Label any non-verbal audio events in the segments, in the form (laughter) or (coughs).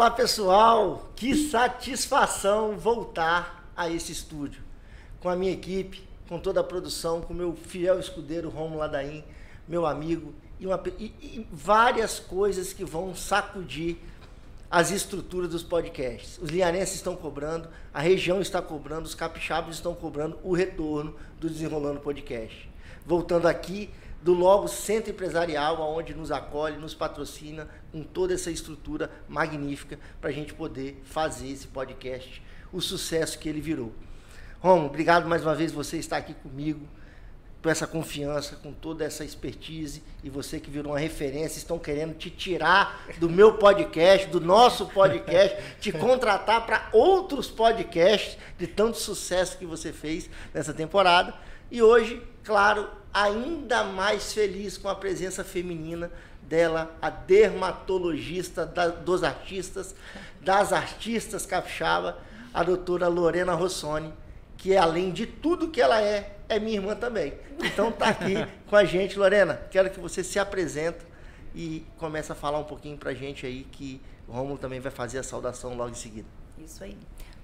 Olá pessoal, que satisfação voltar a esse estúdio com a minha equipe, com toda a produção, com meu fiel escudeiro Romulo Ladaim, meu amigo e, uma, e, e várias coisas que vão sacudir as estruturas dos podcasts. Os lianenses estão cobrando, a região está cobrando, os capixabas estão cobrando o retorno do Desenrolando Podcast. Voltando aqui do Logo Centro Empresarial, onde nos acolhe, nos patrocina com toda essa estrutura magnífica para a gente poder fazer esse podcast, o sucesso que ele virou. Romo, obrigado mais uma vez você estar aqui comigo, com essa confiança, com toda essa expertise e você que virou uma referência, estão querendo te tirar do meu podcast, do nosso podcast, te (laughs) contratar para outros podcasts de tanto sucesso que você fez nessa temporada. E hoje, claro, ainda mais feliz com a presença feminina dela, a dermatologista da, dos artistas, das artistas capixaba, a doutora Lorena Rossoni, que além de tudo que ela é, é minha irmã também. Então tá aqui (laughs) com a gente, Lorena. Quero que você se apresente e comece a falar um pouquinho pra gente aí que o Romulo também vai fazer a saudação logo em seguida. Isso aí.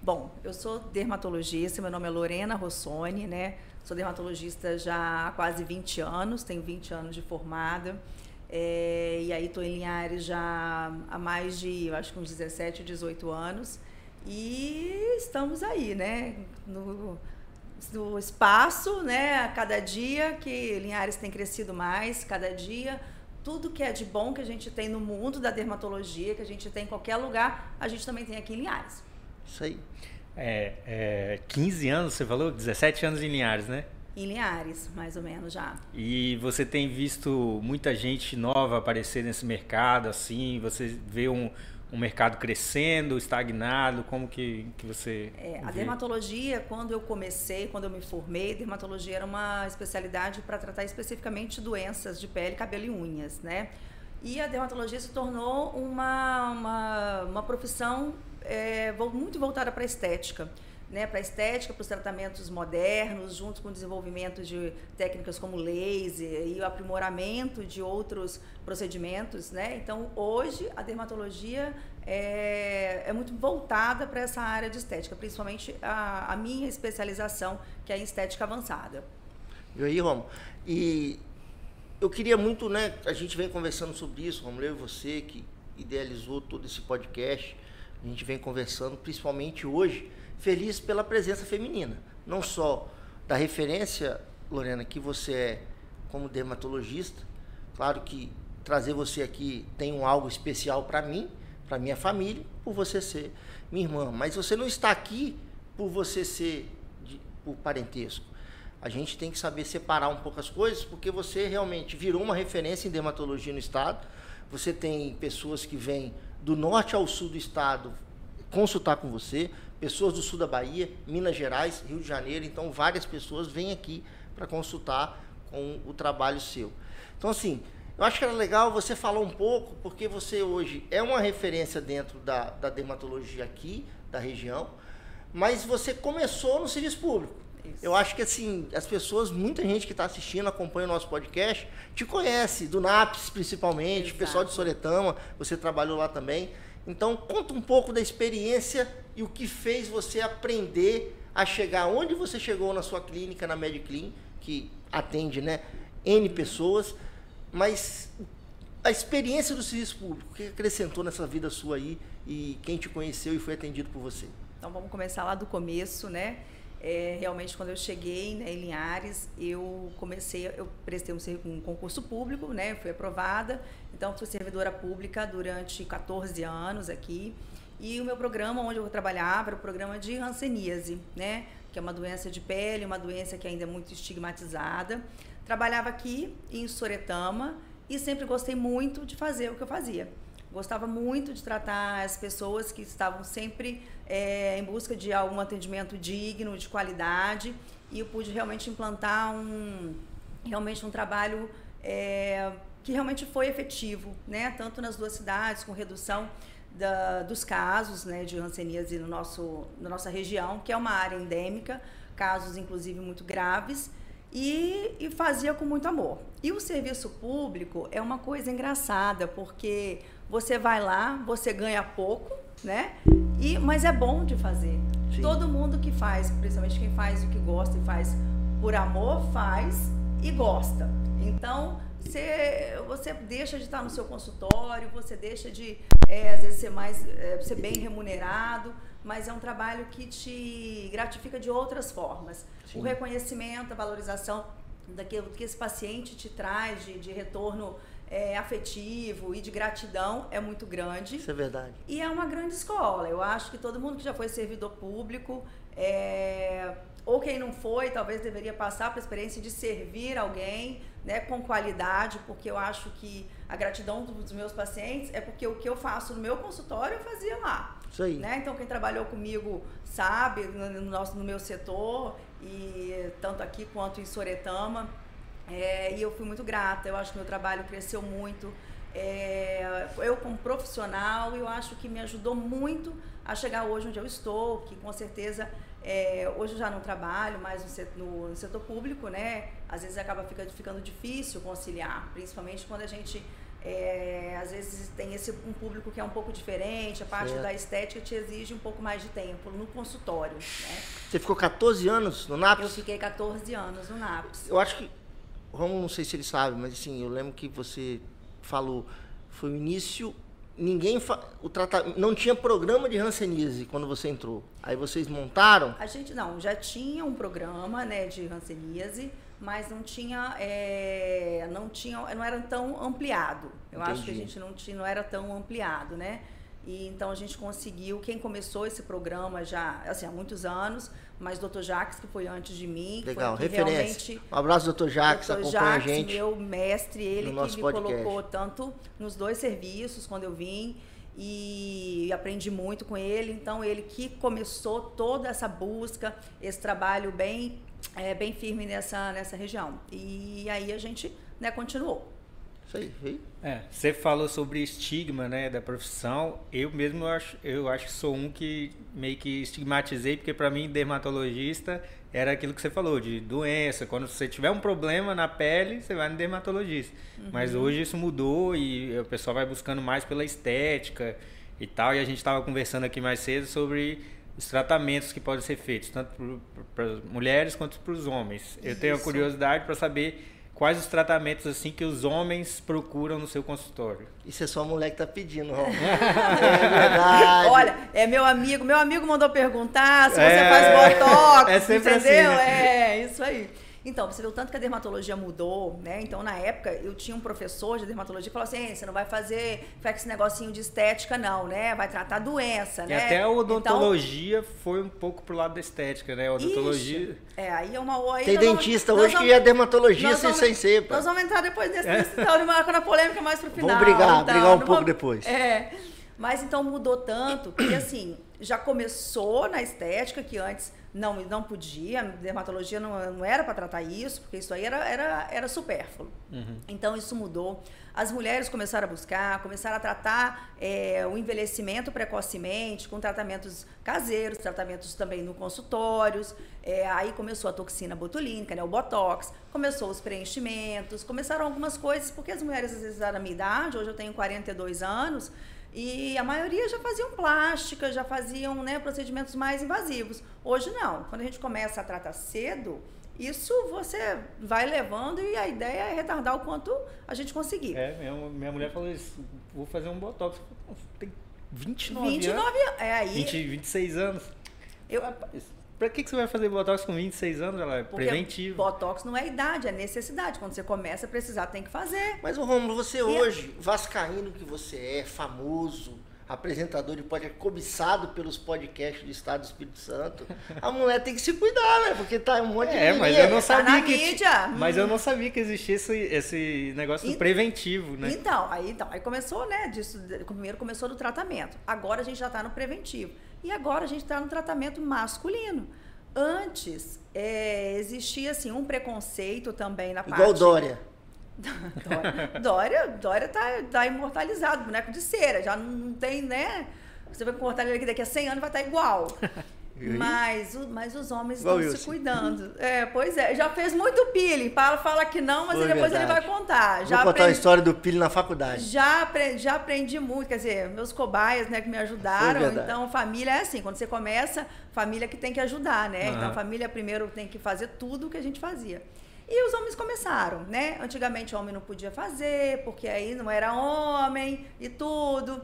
Bom, eu sou dermatologista, meu nome é Lorena Rossoni, né? Sou dermatologista já há quase 20 anos, tenho 20 anos de formada. É, e aí estou em Linhares já há mais de, acho que uns 17, 18 anos. E estamos aí, né? No, no espaço, né? A cada dia que Linhares tem crescido mais, cada dia tudo que é de bom que a gente tem no mundo da dermatologia, que a gente tem em qualquer lugar, a gente também tem aqui em Linhares. Isso aí. É, é, 15 anos, você falou? 17 anos em Linhares, né? Em Linhares, mais ou menos já. E você tem visto muita gente nova aparecer nesse mercado, assim? Você vê um, um mercado crescendo, estagnado? Como que, que você. É, a dermatologia, quando eu comecei, quando eu me formei, dermatologia era uma especialidade para tratar especificamente doenças de pele, cabelo e unhas, né? E a dermatologia se tornou uma, uma, uma profissão é, muito voltada para a estética. Né, para estética, para os tratamentos modernos, junto com o desenvolvimento de técnicas como laser e o aprimoramento de outros procedimentos. Né? Então, hoje, a dermatologia é, é muito voltada para essa área de estética, principalmente a, a, minha especialização, que é em estética avançada. E aí, Romo, e eu queria muito, né, a gente vem conversando sobre isso, Romulo, eu e você, que idealizou todo esse podcast, a gente vem conversando, principalmente hoje, feliz pela presença feminina. Não só da referência, Lorena, que você é como dermatologista. Claro que trazer você aqui tem um algo especial para mim, para minha família, por você ser minha irmã. Mas você não está aqui por você ser de, por parentesco. A gente tem que saber separar um pouco as coisas, porque você realmente virou uma referência em dermatologia no estado. Você tem pessoas que vêm do norte ao sul do estado consultar com você, pessoas do sul da Bahia, Minas Gerais, Rio de Janeiro, então várias pessoas vêm aqui para consultar com o trabalho seu. Então, assim, eu acho que era legal você falar um pouco, porque você hoje é uma referência dentro da, da dermatologia aqui, da região, mas você começou no serviço público. Isso. Eu acho que assim, as pessoas, muita gente que está assistindo, acompanha o nosso podcast, te conhece, do NAPS principalmente, Exato. pessoal de Soretama, você trabalhou lá também. Então, conta um pouco da experiência e o que fez você aprender a chegar onde você chegou na sua clínica, na Mediclean, que atende né, N pessoas, mas a experiência do serviço público, o que acrescentou nessa vida sua aí e quem te conheceu e foi atendido por você? Então, vamos começar lá do começo, né? É, realmente quando eu cheguei né, em Linhares, eu comecei, eu prestei um, um, concurso público, né, fui aprovada, então fui servidora pública durante 14 anos aqui. E o meu programa, onde eu trabalhava, era o programa de hanseníase, né, que é uma doença de pele, uma doença que ainda é muito estigmatizada. Trabalhava aqui em Soretama e sempre gostei muito de fazer o que eu fazia. Gostava muito de tratar as pessoas que estavam sempre é, em busca de algum atendimento digno, de qualidade, e eu pude realmente implantar um, realmente um trabalho é, que realmente foi efetivo, né? tanto nas duas cidades, com redução da, dos casos né, de hanseníase no nosso, na nossa região, que é uma área endêmica, casos inclusive muito graves, e, e, fazia com muito amor. E o serviço público é uma coisa engraçada, porque você vai lá, você ganha pouco, né? E, mas é bom de fazer. Sim. Todo mundo que faz, principalmente quem faz o que gosta e faz por amor, faz e gosta. Então, você, você deixa de estar no seu consultório, você deixa de, é, às vezes, ser, mais, é, ser bem remunerado, mas é um trabalho que te gratifica de outras formas. Sim. O reconhecimento, a valorização daquilo que esse paciente te traz de, de retorno é, afetivo e de gratidão é muito grande. Isso é verdade. E é uma grande escola. Eu acho que todo mundo que já foi servidor público, é, ou quem não foi, talvez deveria passar para a experiência de servir alguém né, com qualidade, porque eu acho que a gratidão dos meus pacientes é porque o que eu faço no meu consultório eu fazia lá. Isso aí. Né? Então, quem trabalhou comigo sabe, no, no nosso, no meu setor, e tanto aqui quanto em Soretama. É, e eu fui muito grata, eu acho que meu trabalho cresceu muito. É, eu, como profissional, eu acho que me ajudou muito a chegar hoje onde eu estou, que com certeza é, hoje eu já não trabalho mais no setor, no, setor público, né? Às vezes acaba ficando, ficando difícil conciliar, principalmente quando a gente é, às vezes tem esse um público que é um pouco diferente, a parte Certo. da estética te exige um pouco mais de tempo no consultório. Né? Você ficou 14 anos no Eu NAPS? fiquei 14 anos no NAPS. Eu acho que. Romulo, não sei se ele sabe, mas assim, eu lembro que você falou. Foi o início. Ninguém. Fa... O trata... Não tinha programa de Hanseníase quando você entrou. Aí vocês montaram. A gente não, já tinha um programa né, de hanseníase, mas não tinha, é, não tinha, não era tão ampliado. Eu acho que a Entendi. gente não tinha, não era tão ampliado, né? E então a gente conseguiu, quem começou esse programa já, assim, há muitos anos, mas o Dr. Jacques, que foi antes de mim, que Legal, foi referência. realmente Um abraço, doutor Jacques, Dr. acompanha Jacques, a gente. meu mestre, ele no que me podcast. colocou tanto nos dois serviços quando eu vim e aprendi muito com ele. Então ele que começou toda essa busca, esse trabalho bem é, bem firme nessa nessa região. E aí a gente né, continuou. Isso aí? É, você falou sobre estigma, né, da profissão. Eu mesmo eu acho, eu acho que sou um que meio que estigmatizei, porque para mim dermatologista era aquilo que você falou de doença. Quando você tiver um problema na pele, você vai no dermatologista. Mas hoje isso mudou e o pessoal vai buscando mais pela estética e tal. E a gente estava conversando aqui mais cedo sobre os tratamentos que podem ser feitos, tanto para mulheres quanto para os homens. Eu tenho a Isso. curiosidade para saber quais os tratamentos assim que os homens procuram no seu consultório. Isso é só a mulher que tá pedindo, Romulo. (laughs) é verdade. Olha, é meu amigo, meu amigo mandou perguntar se você É, faz botox, é sempre entendeu? assim, né? É, isso aí. Então, você viu tanto que a dermatologia mudou, né? Então, na época, eu tinha um professor de dermatologia que falou assim: "Ei, você não vai fazer com esse negocinho de estética, não, né? Vai tratar doença, E né? até a Então, odontologia foi um pouco pro lado da estética, né? A odontologia. Ixi, é, aí é uma aí Tem vamos- dentista nós hoje vamos- que é dermatologia sem, vamos- sem ser, pá. Nós vamos entrar depois desse, desse então, numa- na polêmica mais pro final. brigar, então, brigar um não pouco depois. É. Mas então mudou tanto que assim, já começou na estética que antes não, não podia, a dermatologia não, não era para tratar isso, porque isso aí era, era, era supérfluo. Então isso mudou. As mulheres começaram a buscar, começaram a tratar é, o envelhecimento precocemente, com tratamentos caseiros, tratamentos também no consultórios. É, aí começou a toxina botulínica, né, o botox, começou os preenchimentos, começaram algumas coisas, porque as mulheres às vezes da minha idade, hoje eu tenho 42 anos, e a maioria já faziam plástica, já faziam né, procedimentos mais invasivos. Hoje não. Quando a gente começa a tratar cedo, isso você vai levando e a ideia é retardar o quanto a gente conseguir. É, minha, minha mulher falou isso, vou fazer um botox. Eu falei, "Pô, Tem 29, 29 anos. anos. É aí. 20, 26 anos. eu, Rapaz, pra que, que você vai fazer botox com 26 anos? Ela é porque preventivo. Botox não é idade, é necessidade. Quando você começa a precisar, tem que fazer. Mas, Romulo, você hoje, vascaíno que você é, famoso, apresentador de podcast, cobiçado pelos podcasts do Estado do Espírito Santo, a mulher tem que se cuidar, né? Porque tá um monte É, de mas menina. eu não Tá na sabia que. mídia. Mas eu não sabia que existia esse, esse negócio do E- preventivo, né? Então, aí, então, aí começou, né? Disso, primeiro começou do tratamento. Agora a gente já está no preventivo. E agora a gente está no tratamento masculino. Antes, é, existia assim, um preconceito também na parte. Igual Dória. Dória, (laughs) Dória, Dória tá, tá imortalizado, boneco de cera, já não tem, né? Você vai imortalizar ele daqui a 100 anos vai estar igual. Mas, mas os homens Igual estão se cuidando. É, pois é. Já fez muito peeling. Paulo fala que não, mas Foi depois verdade. ele vai contar. Já Vou contar aprendi, a história do peeling na faculdade. Já aprendi, já aprendi muito. Quer dizer, meus cobaias, né, que me ajudaram. Então, família é assim. Quando você começa, família que tem que ajudar, né? Uhum. Então, família primeiro tem que fazer tudo o que a gente fazia. E os homens começaram, né? Antigamente o homem não podia fazer, porque aí não era homem e tudo.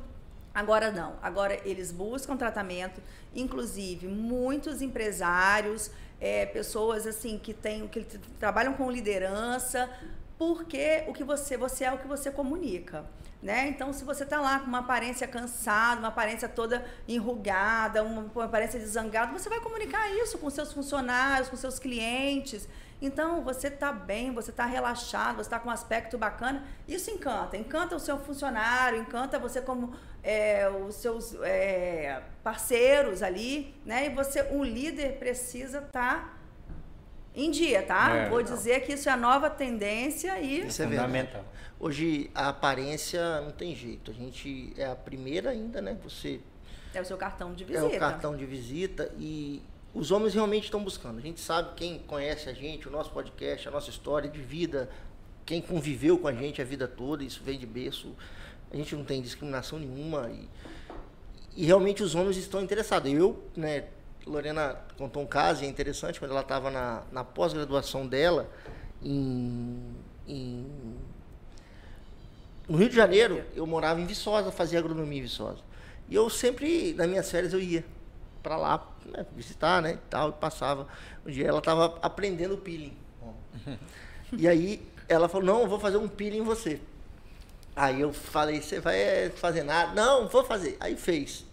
Agora não, agora eles buscam tratamento, inclusive muitos empresários, é, pessoas assim que têm, que trabalham com liderança, porque o que você, você é o que você comunica. Né? Então, se você está lá com uma aparência cansada, uma aparência toda enrugada, uma, uma aparência de zangado, você vai comunicar isso com seus funcionários, com seus clientes. Então, você está bem, você está relaxado, você está com um aspecto bacana. Isso encanta. Encanta o seu funcionário, encanta você como é, os seus é, parceiros ali, né? E você, um líder, precisa estar tá em dia, tá? É, Vou não. dizer que isso é a nova tendência e... Isso é fundamental. Hoje, a aparência não tem jeito. A gente é a primeira ainda, né? Você... É o seu cartão de visita. É o cartão de visita e os homens realmente estão buscando. A gente sabe, quem conhece a gente, o nosso podcast, a nossa história de vida, quem conviveu com a gente a vida toda, isso vem de berço. A gente não tem discriminação nenhuma e, e realmente os homens estão interessados. Eu, né, Lorena contou um caso, é interessante, quando ela estava na, na pós-graduação dela, em, em, no Rio de Janeiro, eu morava em Viçosa, fazia agronomia em Viçosa. E eu sempre, nas minhas férias, eu ia para lá né, visitar, né, e tal, e passava. Um dia ela estava aprendendo peeling. (laughs) e aí ela falou, não, eu vou fazer um peeling em você. Aí eu falei, você vai eh, fazer nada? Não, vou fazer. Aí fez.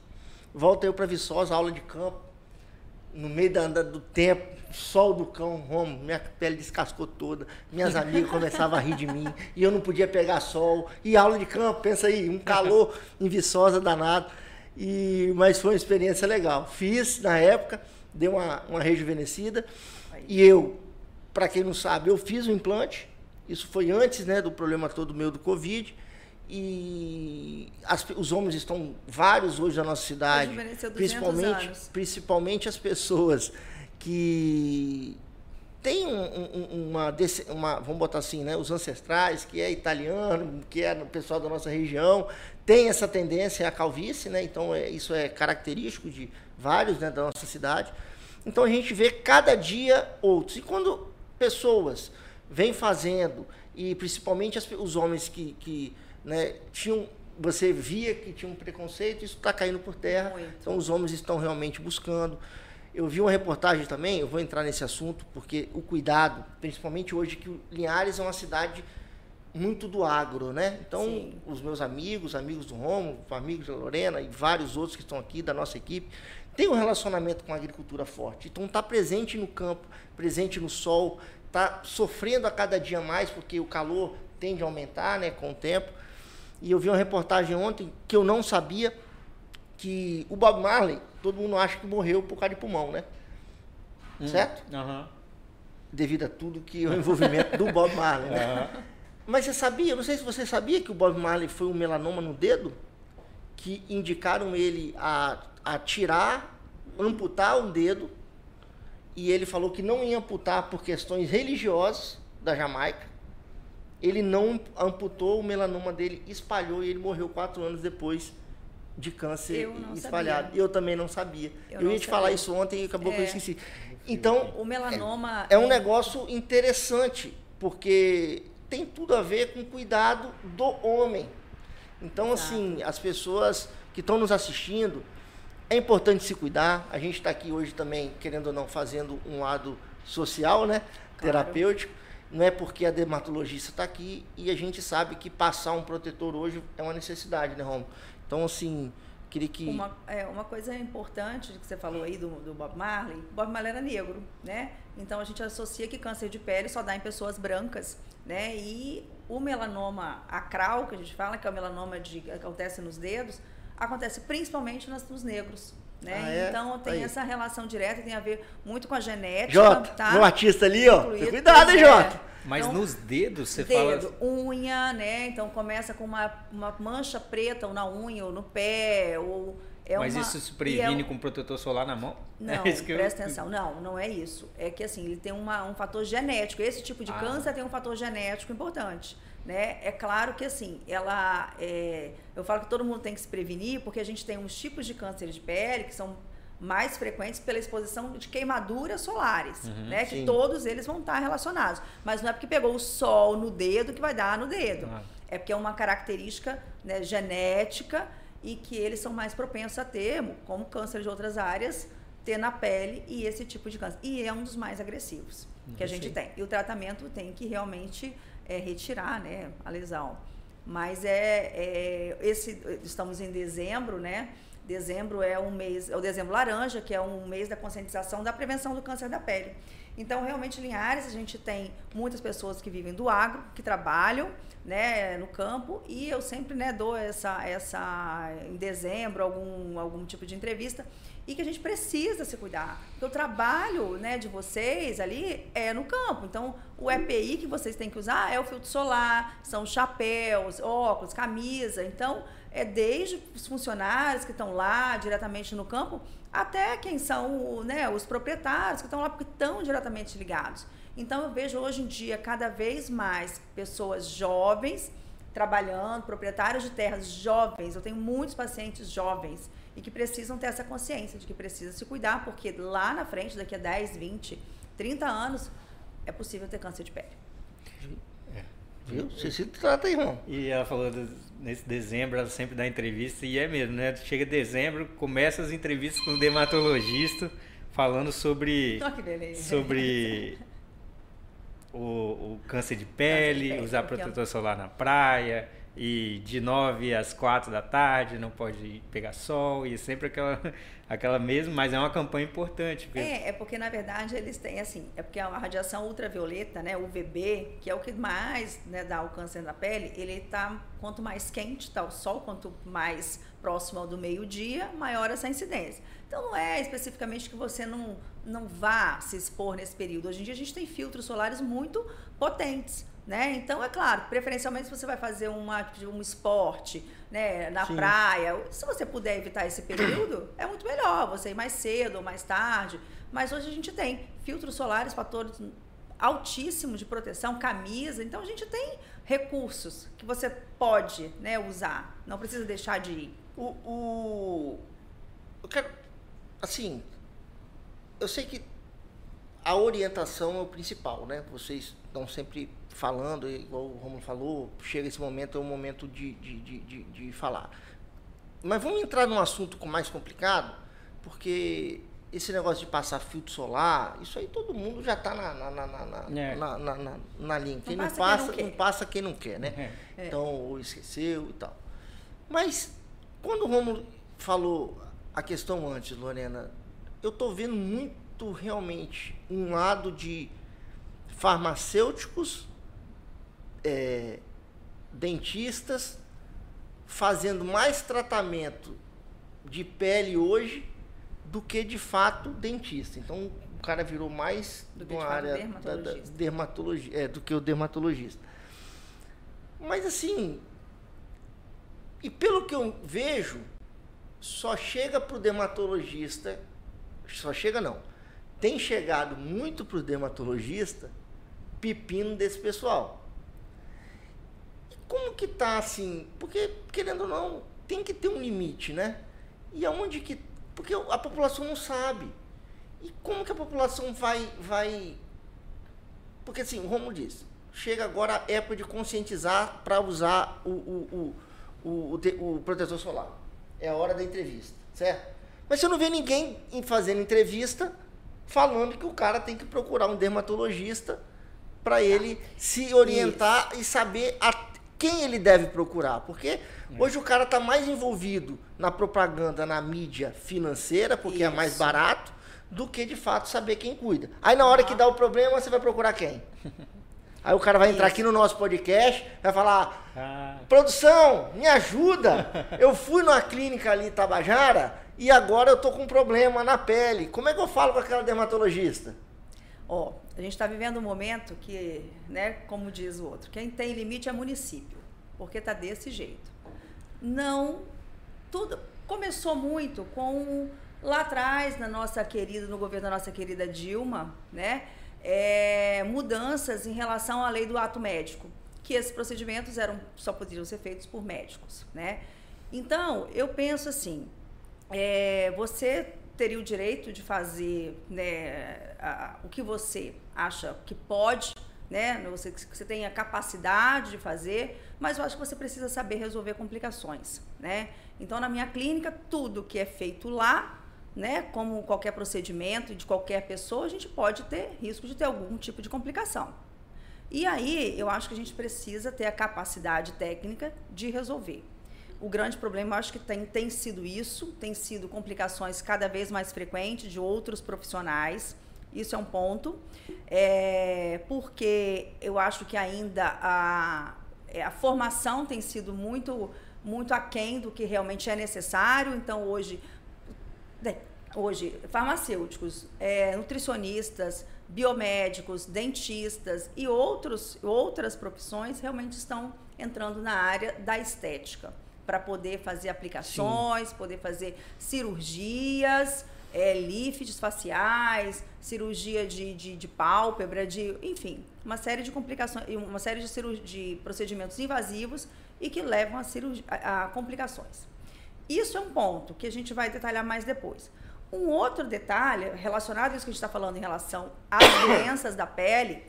Volta eu para Viçosa, aula de campo. No meio da, do tempo, sol do cão, Romo, minha pele descascou toda. Minhas amigas (laughs) começavam a rir de mim. E eu não podia pegar sol. E aula de campo, pensa aí, um calor (laughs) em Viçosa danado. E, mas foi uma experiência legal. Fiz na época, deu uma, uma rejuvenescida. E eu, para quem não sabe, eu fiz o implante. Isso foi antes né, do problema todo meu do Covid. E as, os homens estão vários hoje na nossa cidade. Principalmente, principalmente as pessoas que tem um, um, uma, uma, vamos botar assim, né, os ancestrais, que é italiano, que é o pessoal da nossa região, tem essa tendência à calvície, né, então é, isso é característico de vários né, da nossa cidade. Então a gente vê cada dia outros. E quando pessoas vêm fazendo, e principalmente as, os homens que, que né, tinham, você via que tinha um preconceito, isso está caindo por terra. Muito. Então os homens estão realmente buscando. Eu vi uma reportagem também, eu vou entrar nesse assunto, porque o cuidado, principalmente hoje, que Linhares é uma cidade muito do agro, né? Então, Sim. os meus amigos, amigos do Romo, amigos da Lorena e vários outros que estão aqui da nossa equipe, têm um relacionamento com a agricultura forte. Então, está presente no campo, presente no sol, está sofrendo a cada dia mais, porque o calor tende a aumentar né, com o tempo. E eu vi uma reportagem ontem que eu não sabia que o Bob Marley todo mundo acha que morreu por causa de pulmão, né? Hum. Certo? Uhum. Devido a tudo que o envolvimento do Bob Marley, né? Uhum. Mas você sabia, não sei se você sabia que o Bob Marley foi um melanoma no dedo, que indicaram ele a, a tirar, amputar um dedo, e ele falou que não ia amputar por questões religiosas da Jamaica. Ele não amputou o melanoma dele, espalhou e ele morreu quatro anos depois de câncer espalhado. Sabia. Eu também não sabia. Eu, eu ia te sabia. falar isso ontem e acabou é. que eu é. esqueci. Então, o melanoma é, é um é... negócio interessante, porque tem tudo a ver com o cuidado do homem. Então, Exato. assim, as pessoas que estão nos assistindo, é importante se cuidar. A gente está aqui hoje também, querendo ou não, fazendo um lado social, né? Claro. Terapêutico. Não é porque a dermatologista está aqui e a gente sabe que passar um protetor hoje é uma necessidade, né, Romo? Então, assim, queria que. Uma, é, uma coisa importante que você falou aí do, do Bob Marley: Bob Marley era negro, né? Então a gente associa que câncer de pele só dá em pessoas brancas, né? E o melanoma acral, que a gente fala, que é o melanoma de, que acontece nos dedos, acontece principalmente nos, nos negros. Né? Ah, é? Então tem aí. essa relação direta, tem a ver muito com a genética. Jota, tá? meu artista ali, ó. Cuidado, hein, Jota? Mas então, nos dedos você dedo, fala. Unha, né? Então começa com uma, uma mancha preta ou na unha ou no pé, ou É Mas uma, isso se e previne é- com protetor solar na mão? (laughs) Não, É isso que eu- presta atenção. Não, não é isso. É que assim, ele tem uma, um fator genético. Esse tipo de Ah. câncer tem um fator genético importante. Né? É claro que assim, ela. é, eu falo que todo mundo tem que se prevenir, porque a gente tem uns tipos de câncer de pele que são mais frequentes pela exposição de queimaduras solares, né? Que sim. todos eles vão estar relacionados. Mas não é porque pegou o sol no dedo que vai dar no dedo. Ah. É porque é uma característica né, genética e que eles são mais propensos a ter, como câncer de outras áreas, ter na pele e esse tipo de câncer. E é um dos mais agressivos que a gente tem. E o tratamento tem que realmente é, retirar né, a lesão. Mas é, é esse estamos em dezembro, né? Dezembro é um mês, é o dezembro laranja, que é um mês da conscientização da prevenção do câncer da pele. Então, realmente, em Linhares, a gente tem muitas pessoas que vivem do agro, que trabalham né, no campo, e eu sempre né, dou essa, essa, em dezembro, algum, algum tipo de entrevista, e que a gente precisa se cuidar. Porque o trabalho né, de vocês ali é no campo. Então, o EPI que vocês têm que usar é o filtro solar, são chapéus, óculos, camisa. Então, é desde os funcionários que estão lá diretamente no campo, até quem são né, os proprietários que estão lá porque estão diretamente ligados. Então eu vejo hoje em dia cada vez mais pessoas jovens trabalhando, proprietários de terras jovens. Eu tenho muitos pacientes jovens e que precisam ter essa consciência de que precisa se cuidar, porque lá na frente, daqui a 10, 20, 30 anos, é possível ter câncer de pele. Viu? Você se trata, irmão. E ela falou do- nesse dezembro, ela sempre dá entrevista, e é mesmo, né? Chega dezembro, começa as entrevistas com o dermatologista falando sobre, (laughs) beleza. sobre (laughs) o, o câncer de pele, pele, usar porque é- protetor solar na praia, e de 9 às 4 da tarde não pode pegar sol, e sempre aquela, (laughs) aquela mesma, mas é uma campanha importante. porque- É, é porque na verdade eles têm assim, é porque a radiação ultravioleta, né, UVB, que é o que mais né, dá o câncer na pele, ele tá quanto mais quente tá o sol, quanto mais próximo ao do meio-dia, maior essa incidência. Então não é especificamente que você não não vá se expor nesse período. Hoje em dia a gente tem filtros solares muito potentes. Né? Então, é claro, preferencialmente se você vai fazer uma, um esporte né, na Sim. praia, se você puder evitar esse período, é muito melhor você ir mais cedo ou mais tarde. Mas hoje a gente tem filtros solares, fatores altíssimos de proteção, camisa. Então a gente tem recursos que você pode né, usar. Não precisa deixar de ir. O, o- Eu quero. Assim. Eu sei que a orientação é o principal, né? Vocês estão sempre falando, igual o Romulo falou, chega esse momento, é o momento de, de, de, de, de falar. Mas vamos entrar num assunto com- mais complicado, porque esse negócio de passar filtro solar, isso aí todo mundo já está na, na, na, na, na, É. na, na, na- na linha. Quem não passa quem passa, não passa quem não quer, né? É. Então, ou esqueceu e tal. Mas, quando o Romulo falou a questão antes, Lorena, eu tô vendo muito realmente um lado de farmacêuticos, é, dentistas, fazendo mais tratamento de pele hoje do que de fato dentista. Então o cara virou mais Do que, de uma área da- da, dermatologista. dermatologia, é, do que o dermatologista. Mas assim, e pelo que eu vejo, só chega para o dermatologista, só chega não, tem chegado muito para o dermatologista pepino desse pessoal. E como que tá assim? Porque, querendo ou não, tem que ter um limite, né? E aonde que. Porque a população não sabe. E como que a população vai. vai porque assim, o Romulo disse, chega agora a época de conscientizar para usar o, o, o, o protetor solar. É a hora da entrevista, certo? Mas você não vê ninguém em fazendo entrevista falando que o cara tem que procurar um dermatologista para ele se orientar e saber a quem ele deve procurar. Porque hoje o cara está mais envolvido na propaganda, na mídia financeira, porque é mais Isso. barato, do que de fato saber quem cuida. Aí na hora que dá o problema, você vai procurar quem? (laughs) Aí o cara vai entrar Isso. aqui no nosso podcast, vai falar: Ah, Produção, me ajuda! Eu fui numa clínica ali em Tabajara e agora eu tô com um problema na pele. Como é que eu falo com aquela dermatologista? Ó, a gente está vivendo um momento que, né, como diz o outro, quem tem limite é município, porque tá desse jeito. Não, tudo, começou muito com lá atrás, na nossa querida, no governo da nossa querida Dilma, né? É, mudanças em relação à lei do ato médico, que esses procedimentos eram só poderiam ser feitos por médicos, né? Então, eu penso assim, é, você teria o direito de fazer né, a, o que você acha que pode, né? Você, você tenha capacidade de fazer, mas eu acho que você precisa saber resolver complicações, né? Então, na minha clínica, tudo que é feito lá né, como qualquer procedimento de qualquer pessoa, a gente pode ter risco de ter algum tipo de complicação. E aí, eu acho que a gente precisa ter a capacidade técnica de resolver. O grande problema, acho que tem, tem sido isso, tem sido complicações cada vez mais frequentes de outros profissionais. Isso é um ponto. É, porque eu acho que ainda a, é, a formação tem sido muito, muito aquém do que realmente é necessário. Então, hoje, hoje farmacêuticos, é, nutricionistas, biomédicos, dentistas e outros, outras profissões realmente estão entrando na área da estética para poder fazer aplicações, Sim. poder fazer cirurgias, é, lifts faciais, cirurgia de, de, de, pálpebra, de, enfim, uma série de complicações, uma série de, de procedimentos invasivos e que levam a, a, a complicações. Isso é um ponto que a gente vai detalhar mais depois. Um outro detalhe relacionado a isso que a gente está falando em relação às (coughs) doenças da pele,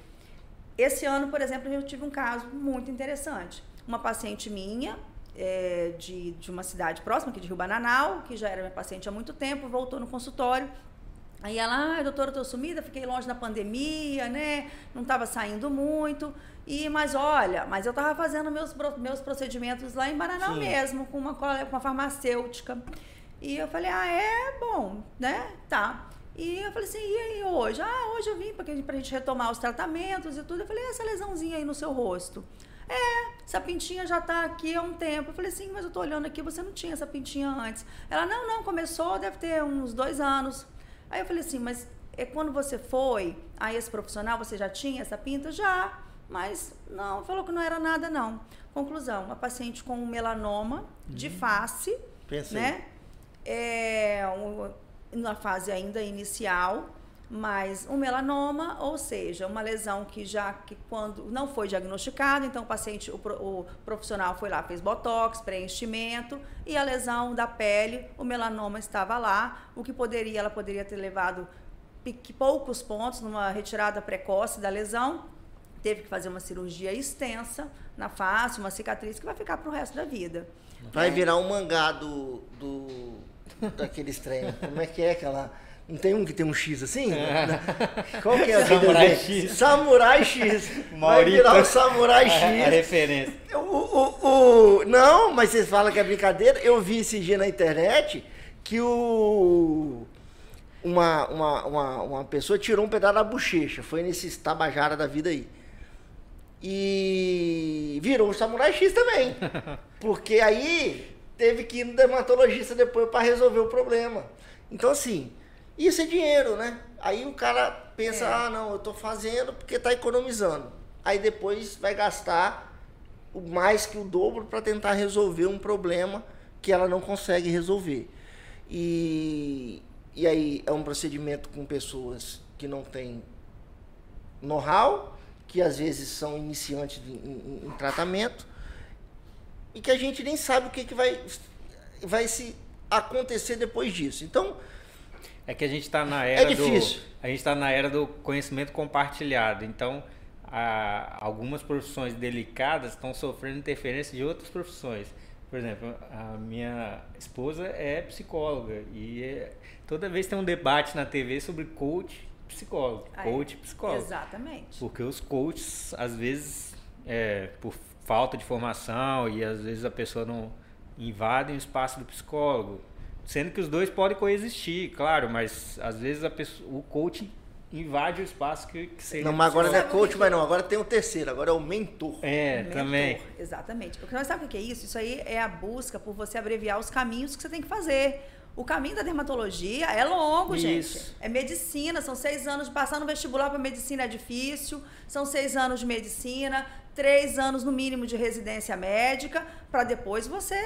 esse ano, por exemplo, eu tive um caso muito interessante. Uma paciente minha, é, de, de uma cidade próxima, aqui de Rio Bananal, que já era minha paciente há muito tempo, voltou no consultório. Aí ela, ah, doutora, estou sumida, fiquei longe na pandemia, né? Não estava saindo muito. E, mas olha, mas eu estava fazendo meus, meus procedimentos lá em Bananal Sim. mesmo, com uma, com uma farmacêutica. E eu falei, ah, é bom, né? Tá. E eu falei assim, e aí hoje? Ah, hoje eu vim para a gente retomar os tratamentos e tudo. Eu falei, essa lesãozinha aí no seu rosto. É, essa pintinha já está aqui há um tempo. Eu falei assim, mas eu estou olhando aqui, você não tinha essa pintinha antes. Ela, não, não, começou, deve ter uns dois anos. Aí eu falei assim, mas é quando você foi a esse profissional, você já tinha essa pinta? Já, mas não, falou que não era nada não. Conclusão, uma paciente com um melanoma de hum. face, Pensei. né? É, um, na fase ainda inicial, mas um melanoma, ou seja, uma lesão que já que quando não foi diagnosticado, então o paciente, o, o, profissional foi lá, fez botox, preenchimento e a lesão da pele, o melanoma estava lá, o que poderia, ela poderia ter levado poucos pontos numa retirada precoce da lesão, teve que fazer uma cirurgia extensa na face, uma cicatriz que vai ficar para o resto da vida. Vai é. virar um mangá do, do daqueles treinos. Como é que é aquela. Não tem um que tem um X assim? É. Qual que é (laughs) Samurai X. Samurai X. (laughs) Vai virar o Samurai X. A, a referência. O, o, o, não, mas vocês falam que é brincadeira. Eu vi esse dia na internet que o. Uma, uma, uma, uma pessoa tirou um pedaço da bochecha. Foi nesse tabajara da vida aí. E virou o Samurai X também. (laughs) Porque aí teve que ir no dermatologista depois para resolver o problema. Então, assim, isso é dinheiro, né? Aí o cara pensa, é. ah, não, eu estou fazendo porque está economizando. Aí depois vai gastar mais que o dobro para tentar resolver um problema que ela não consegue resolver. E, e aí é um procedimento com pessoas que não têm know-how, que às vezes são iniciantes em, em, em tratamento, e que a gente nem sabe o que, que vai, vai se acontecer depois disso. Então. É que a gente está na era é difícil. do. A gente está na era do conhecimento compartilhado. Então, a, algumas profissões delicadas estão sofrendo interferência de outras profissões. Por exemplo, a minha esposa é psicóloga e é, toda vez tem um debate na TV sobre coach psicólogo, ah, coach psicólogo. Exatamente. Porque os coaches, às vezes, é, por falta de formação e às vezes a pessoa não invade o espaço do psicólogo. Sendo que os dois podem coexistir, claro, mas às vezes a pessoa, o coach invade o espaço que, que seria. Não, mas agora não é coach, mas não, agora tem o terceiro, agora é o mentor. É, mentor, também. Exatamente. Porque nós sabe o que é isso? Isso aí é a busca por você abreviar os caminhos que você tem que fazer. O caminho da dermatologia é longo, Isso. gente. É medicina, são seis anos de passar no vestibular para medicina é difícil, são seis anos de medicina, três anos no mínimo de residência médica, para depois você.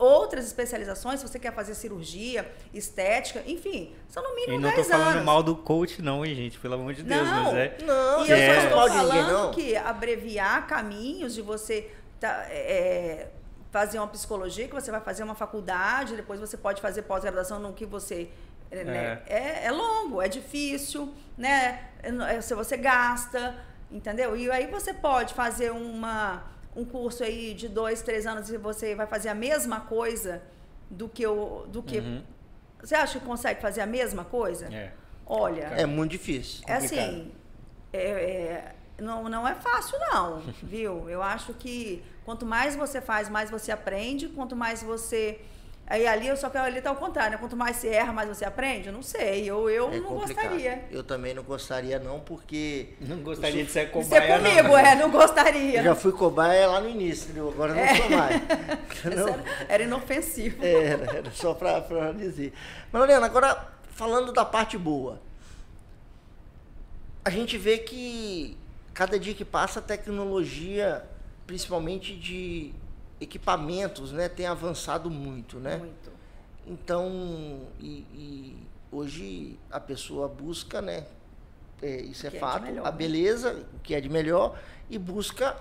Outras especializações, se você quer fazer cirurgia, estética, enfim, são no mínimo E não 10 tô falando anos. mal do coach, não, hein, gente? Pelo amor de Deus, Não, mas é. Não, E eu é- só estou falando não. que abreviar caminhos de você tá, é, fazer uma psicologia, que você vai fazer uma faculdade, depois você pode fazer pós-graduação no que você. é, né, é, é longo, é difícil, né? É, Se você gasta, entendeu? E aí você pode fazer uma, um curso aí de dois, três anos e você vai fazer a mesma coisa do que o. Do que, Uhum. Você acha que consegue fazer a mesma coisa? É. Olha. É muito difícil. É assim, é, é, não, não é fácil não, (laughs) viu? Eu acho que quanto mais você faz, mais você aprende, quanto mais você... Aí ali, só que ali tá ao contrário, né? Quanto mais você erra, mais você aprende? Eu não sei, eu, eu É não complicado. gostaria. Eu também não gostaria, não, porque. Não gostaria de ser De cobaia, ser comigo, não. é, não gostaria. Eu já fui cobaia lá no início? Agora eu não sou mais. (laughs) Entendeu? era, era inofensivo. Era, era só pra, pra dizer. Mas, Lorena, agora falando da parte boa. A gente vê que cada dia que passa a tecnologia, principalmente de equipamentos, né, tem avançado muito, né? Muito. Então, e, e hoje a pessoa busca, né? é, isso é é fato, melhor, a né? beleza, o que é de melhor, e busca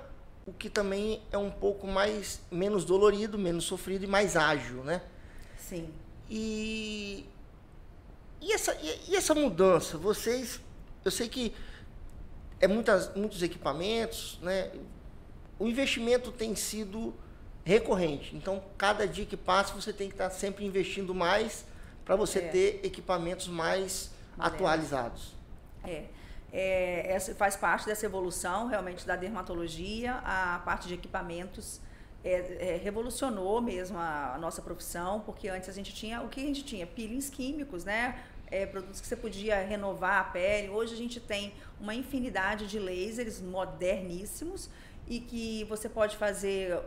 o que também é um pouco mais menos dolorido, menos sofrido e mais ágil, né? Sim. E, e, essa, e, e essa mudança, vocês, eu sei que é muitas, muitos equipamentos, né? O investimento tem sido recorrente. Então, cada dia que passa, você tem que estar sempre investindo mais para você É. ter equipamentos mais atualizados. É. É, essa faz parte dessa evolução realmente da dermatologia, a parte de equipamentos é, é, revolucionou mesmo a, a nossa profissão, porque antes a gente tinha o que a gente tinha peelings químicos, né? É, produtos que você podia renovar a pele. Hoje a gente tem uma infinidade de lasers moderníssimos e que você pode fazer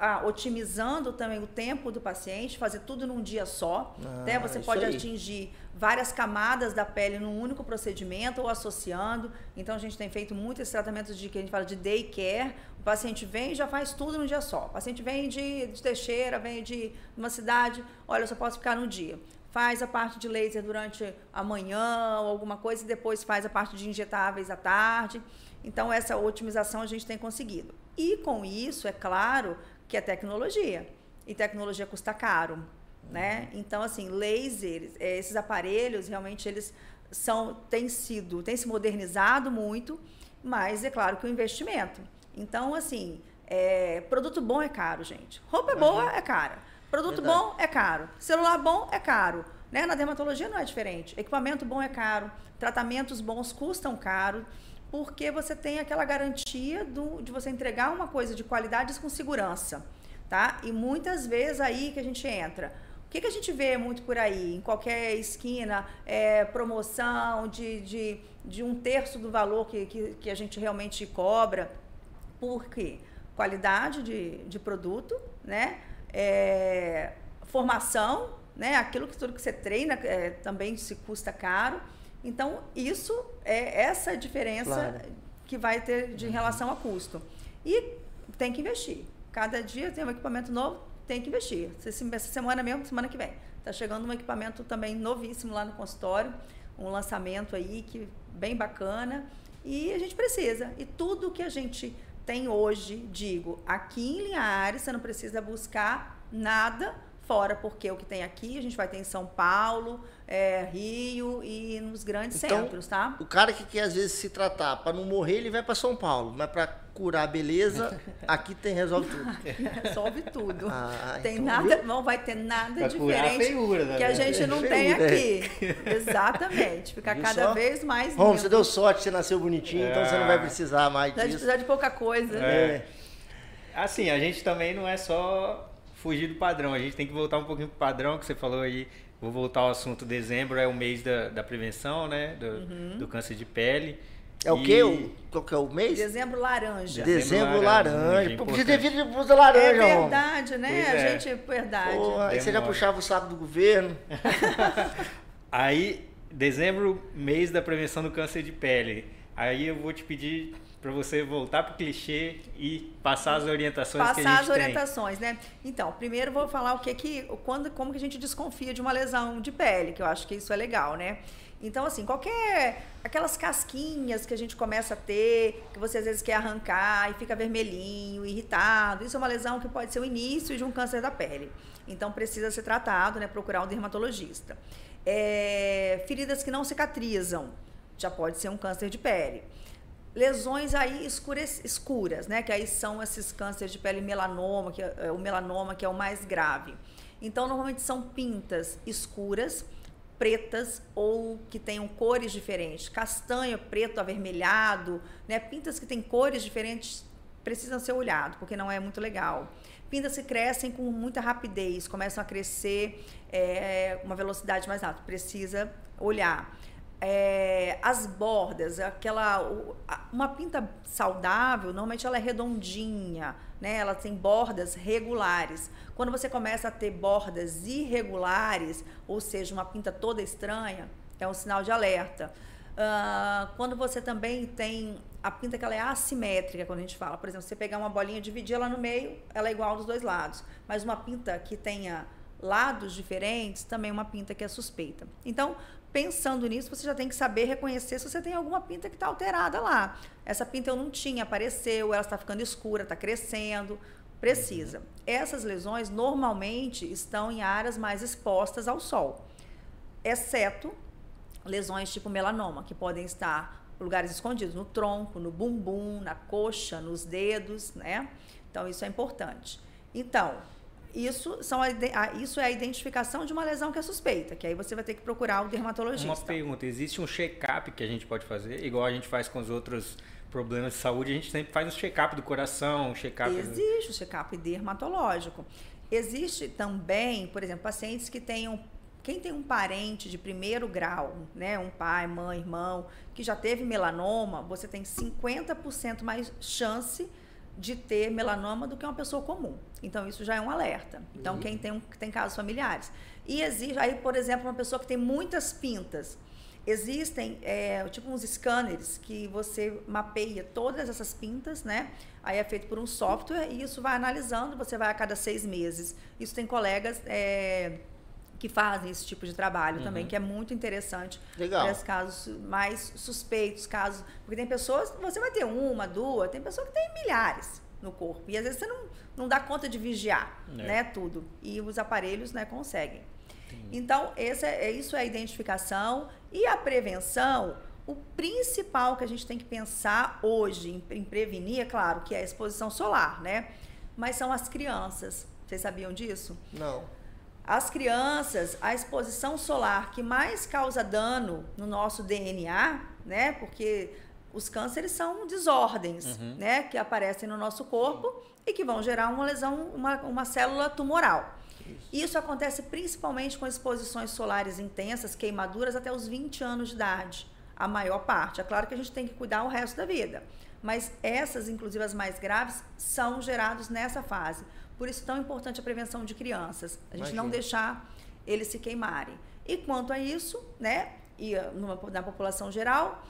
ah, otimizando também o tempo do paciente, fazer tudo num dia só. Ah, né? Você pode aí. atingir várias camadas da pele num único procedimento ou associando. Então a gente tem feito muito esse tratamento de que a gente fala de day care. O paciente vem e já faz tudo num dia só. O paciente vem de, de Teixeira, vem de uma cidade, olha, eu só posso ficar num dia. Faz a parte de laser durante a manhã ou alguma coisa e depois faz a parte de injetáveis à tarde. Então essa otimização a gente tem conseguido. E com isso, é claro, que é tecnologia. E tecnologia custa caro, né? Então, assim, lasers, eh, esses aparelhos, realmente, eles são, têm sido, têm se modernizado muito, mas é claro que o investimento. Então, assim, é, produto bom é caro, gente. Roupa boa é cara. Produto Verdade. bom é caro. Celular bom é caro. Né? Na dermatologia não é diferente. Equipamento bom é caro. Tratamentos bons custam caro. Porque você tem aquela garantia do, de você entregar uma coisa de qualidade com segurança. Tá? E muitas vezes aí que a gente entra. O que, que a gente vê muito por aí? Em qualquer esquina, é, promoção de, de, de um terço do valor que, que, que a gente realmente cobra. Por quê? Qualidade de, de produto, né? É, formação, né? Aquilo que tudo que você treina é, também se custa caro. Então, isso é essa diferença Claro. que vai ter de relação a custo. E tem que investir. Cada dia tem um equipamento novo, tem que investir. Essa essa semana mesmo, semana que vem. Está chegando um equipamento também novíssimo lá no consultório, um lançamento aí que bem bacana. E a gente precisa. E tudo que a gente tem hoje, digo, aqui em Linhares, você não precisa buscar nada fora, porque o que tem aqui a gente vai ter em São Paulo, é, Rio e nos grandes Então, centros, tá? O cara que quer às vezes se tratar para não morrer, ele vai para São Paulo, mas para curar a beleza, (laughs) aqui tem resolve tudo. Resolve tudo. Ah, tem então, nada, viu? não vai ter nada Pra a diferente feiura, né? que a gente não tem Feiura, aqui. (laughs) Exatamente. Ficar Viu cada só? vez mais Bom, lindo. você deu sorte, você nasceu bonitinho, então você não vai precisar mais disso. precisar de pouca coisa. É. Assim, a gente também não é só fugir do padrão, a gente tem que voltar um pouquinho pro padrão que você falou aí. Vou voltar ao assunto dezembro, é o mês da, da prevenção, né? Do, Uhum. do câncer de pele. É o E- quê? O, qual que é o mês? Dezembro laranja. Dezembro laranja, Pô, Você importante. devia usar laranja, É homem. verdade, né? Pois A é. gente, verdade. Porra, aí você já puxava o saco do governo. (laughs) Aí, dezembro, mês da prevenção do câncer de pele. Aí eu vou te pedir para você voltar para o clichê e passar as orientações passar que a gente as orientações, né? Então, primeiro vou falar o que que quando como que a gente desconfia de uma lesão de pele, que eu acho que isso é legal, né? Então, assim, qualquer. Aquelas casquinhas que a gente começa a ter, que você às vezes quer arrancar e fica vermelhinho, irritado, isso é uma lesão que pode ser o início de um câncer da pele. Então, precisa ser tratado, né? Procurar um dermatologista. É, feridas que não cicatrizam, já pode ser um câncer de pele. Lesões aí escuras, escuras, né? Que aí são esses cânceres de pele melanoma, que é, é o melanoma que é o mais grave. Então, normalmente são pintas escuras pretas ou que tenham cores diferentes, castanho, preto, avermelhado, né? Pintas que têm cores diferentes precisam ser olhado, porque não é muito legal. Pintas que crescem com muita rapidez, começam a crescer é, uma velocidade mais alta, precisa olhar. É, as bordas, aquela uma pinta saudável, normalmente ela é redondinha, né? Ela tem bordas regulares. Quando você começa a ter bordas irregulares, ou seja, uma pinta toda estranha, é um sinal de alerta. Uh, quando você também tem a pinta que ela é assimétrica, quando a gente fala, por exemplo, você pegar uma bolinha, dividir ela no meio, ela é igual dos dois lados. Mas uma pinta que tenha lados diferentes, também é uma pinta que é suspeita. Então, pensando nisso, você já tem que saber reconhecer se você tem alguma pinta que está alterada lá. Essa pinta eu não tinha, apareceu, ela está ficando escura, está crescendo. Precisa. Essas lesões normalmente estão em áreas mais expostas ao sol, exceto lesões tipo melanoma, que podem estar em lugares escondidos, no tronco, no bumbum, na coxa, nos dedos, né? Então isso é importante. Então, isso, são a, isso é a identificação de uma lesão que é suspeita, que aí você vai ter que procurar o dermatologista. Uma pergunta, existe um check-up que a gente pode fazer, igual a gente faz com os outros problemas de saúde, a gente sempre faz um check-up do coração, um check-up... Existe o check-up dermatológico. Existe também, por exemplo, pacientes que tenham quem tem um parente de primeiro grau, né, um pai, mãe, irmão, que já teve melanoma, você tem 50% mais chance de ter melanoma do que uma pessoa comum. Então, isso já é um alerta. Então, uhum. quem tem, um, tem casos familiares. E existe, aí, por exemplo, uma pessoa que tem muitas pintas. Existem, é, tipo, uns scanners que você mapeia todas essas pintas, né? Aí é feito por um software e isso vai analisando, você vai a cada seis meses. Isso tem colegas é, que fazem esse tipo de trabalho uhum. também, que é muito interessante. Legal. Para os casos mais suspeitos, casos. Porque tem pessoas, você vai ter uma, duas, tem pessoa que tem milhares no corpo. E às vezes você não, não dá conta de vigiar, é. né, tudo. E os aparelhos, né, conseguem. Sim. Então, esse é, é, isso é a identificação e a prevenção. O principal que a gente tem que pensar hoje em, em prevenir, é claro, que é a exposição solar, né? Mas são as crianças. Vocês sabiam disso? Não. As crianças, a exposição solar que mais causa dano no nosso DNA, né? Porque os cânceres são desordens, uhum. né? Que aparecem no nosso corpo e que vão gerar uma lesão, uma, uma célula tumoral. Isso. Isso acontece principalmente com exposições solares intensas, queimaduras até os 20 anos de idade, a maior parte. É claro que a gente tem que cuidar o resto da vida, mas essas, inclusive as mais graves, são geradas nessa fase. Por isso tão importante a prevenção de crianças, a gente Imagina. não deixar eles se queimarem. E quanto a isso, né, e ah, numa, na população geral,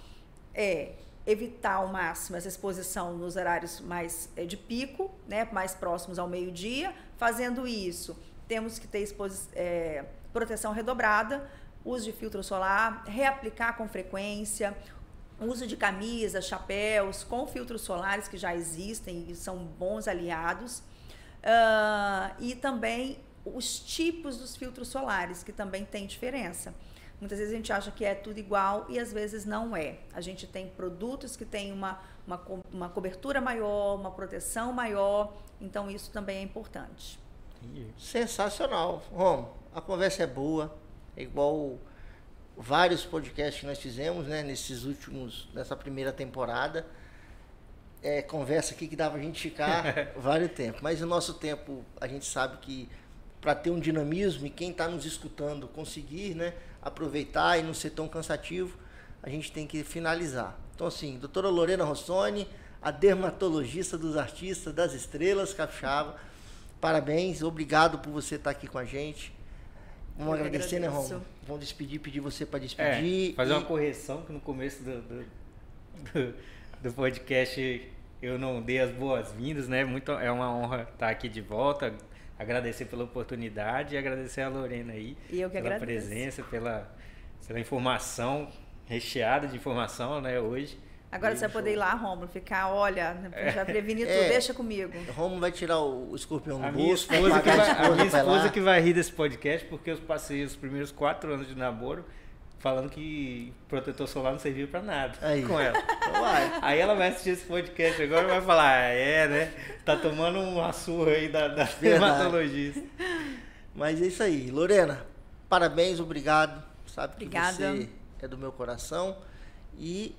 é evitar ao máximo essa exposição nos horários mais é, de pico, né, mais próximos ao meio-dia. Fazendo isso, temos que ter é, proteção redobrada, uso de filtro solar, reaplicar com frequência, uso de camisas, chapéus com filtros solares que já existem e são bons aliados. Uh, e também os tipos dos filtros solares, que também tem diferença. Muitas vezes a gente acha que é tudo igual e às vezes não é. A gente tem produtos que têm uma, uma, uma cobertura maior, uma proteção maior, então isso também é importante. Sensacional. Rom, a conversa é boa, é igual vários podcasts que nós fizemos, né, nesses últimos, nessa primeira temporada é, conversa aqui que dava a gente ficar (laughs) vários tempos. Mas o nosso tempo, a gente sabe que para ter um dinamismo e quem está nos escutando conseguir né, aproveitar e não ser tão cansativo, a gente tem que finalizar. Então, assim, doutora Lorena Rossoni, a dermatologista dos artistas, das estrelas capixaba, parabéns, obrigado por você estar aqui com a gente. Vamos Eu agradecer, né, agradeço. né, Romo? Vamos despedir, pedir você para despedir. É, fazer e... uma correção que no começo do, do do, do podcast eu não dei as boas-vindas, né? Muito, é uma honra estar aqui de volta. Agradecer pela oportunidade e agradecer a Lorena aí e eu que pela agradeço. presença, pela, pela informação recheada de informação, né, hoje. Agora você vai poder ir lá, Romulo, ficar, olha, já prevenir tudo, É. deixa comigo. Romulo vai tirar o, o escorpião do minha bolso, vai esposa, que vai, a minha esposa que vai rir desse podcast, porque eu passei os primeiros quatro anos de namoro falando que protetor solar não servia pra nada Aí. com ela. Então. Aí ela vai assistir esse podcast agora e vai falar, ah, é, né? Tá tomando uma surra aí da, da (laughs) dermatologista. Mas é isso aí. Lorena, parabéns, obrigado. Sabe que Obrigada. você é do meu coração. E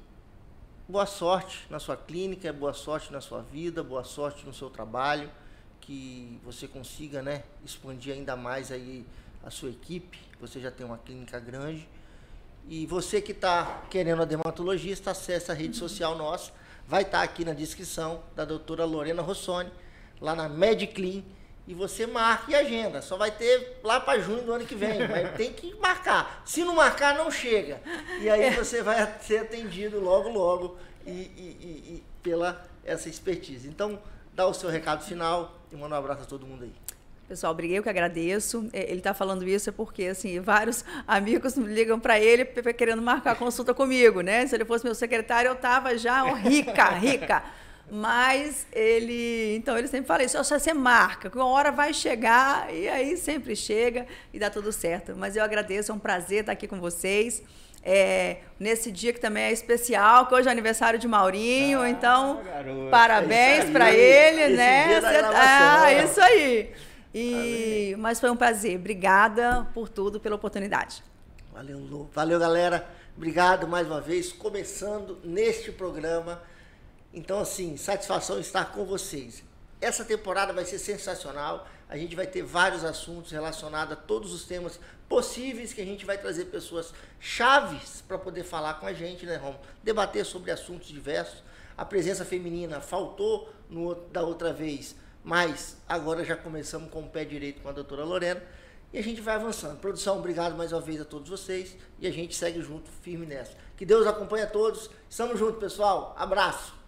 boa sorte na sua clínica, boa sorte na sua vida, boa sorte no seu trabalho. Que você consiga né, expandir ainda mais aí a sua equipe. Você já tem uma clínica grande. E você que está querendo a dermatologista, acesse a rede social nossa. Vai estar aqui na descrição da doutora Lorena Rossoni, lá na MedClean. E você marca e agenda. Só vai ter lá para junho do ano que vem. Mas tem que marcar. Se não marcar, não chega. E aí você vai ser atendido logo, logo. E, e- e- e pela essa expertise. Então, dá o seu recado final e manda um abraço a todo mundo aí. Pessoal, obrigado, eu que agradeço. É, Ele está falando isso é porque assim vários amigos ligam para ele querendo marcar consulta comigo, né? Se ele fosse meu secretário, eu tava já ó, rica, (laughs) rica. Mas ele, então ele sempre fala isso, "Ó, só você marca, que uma hora vai chegar e aí sempre chega e dá tudo certo. Mas eu agradeço, é um prazer estar aqui com vocês. É, nesse dia que também é especial, que hoje é aniversário de Maurinho, Ah, então garoto. parabéns É para ele, esse né? gravação, ah, isso aí. E, mas foi um prazer. Obrigada por tudo, pela oportunidade. Valeu, Lu. Valeu, galera. Obrigado mais uma vez, começando neste programa. Então, assim, satisfação estar com vocês. Essa temporada vai ser sensacional. A gente vai ter vários assuntos relacionados a todos os temas possíveis que a gente vai trazer pessoas chaves para poder falar com a gente, né, Rom? Debater sobre assuntos diversos. A presença feminina faltou no, da outra vez, mas agora já começamos com o pé direito com a doutora Lorena. E a gente vai avançando. Produção, obrigado mais uma vez a todos vocês. E a gente segue junto, firme nessa. Que Deus acompanhe a todos. Estamos juntos, pessoal. Abraço.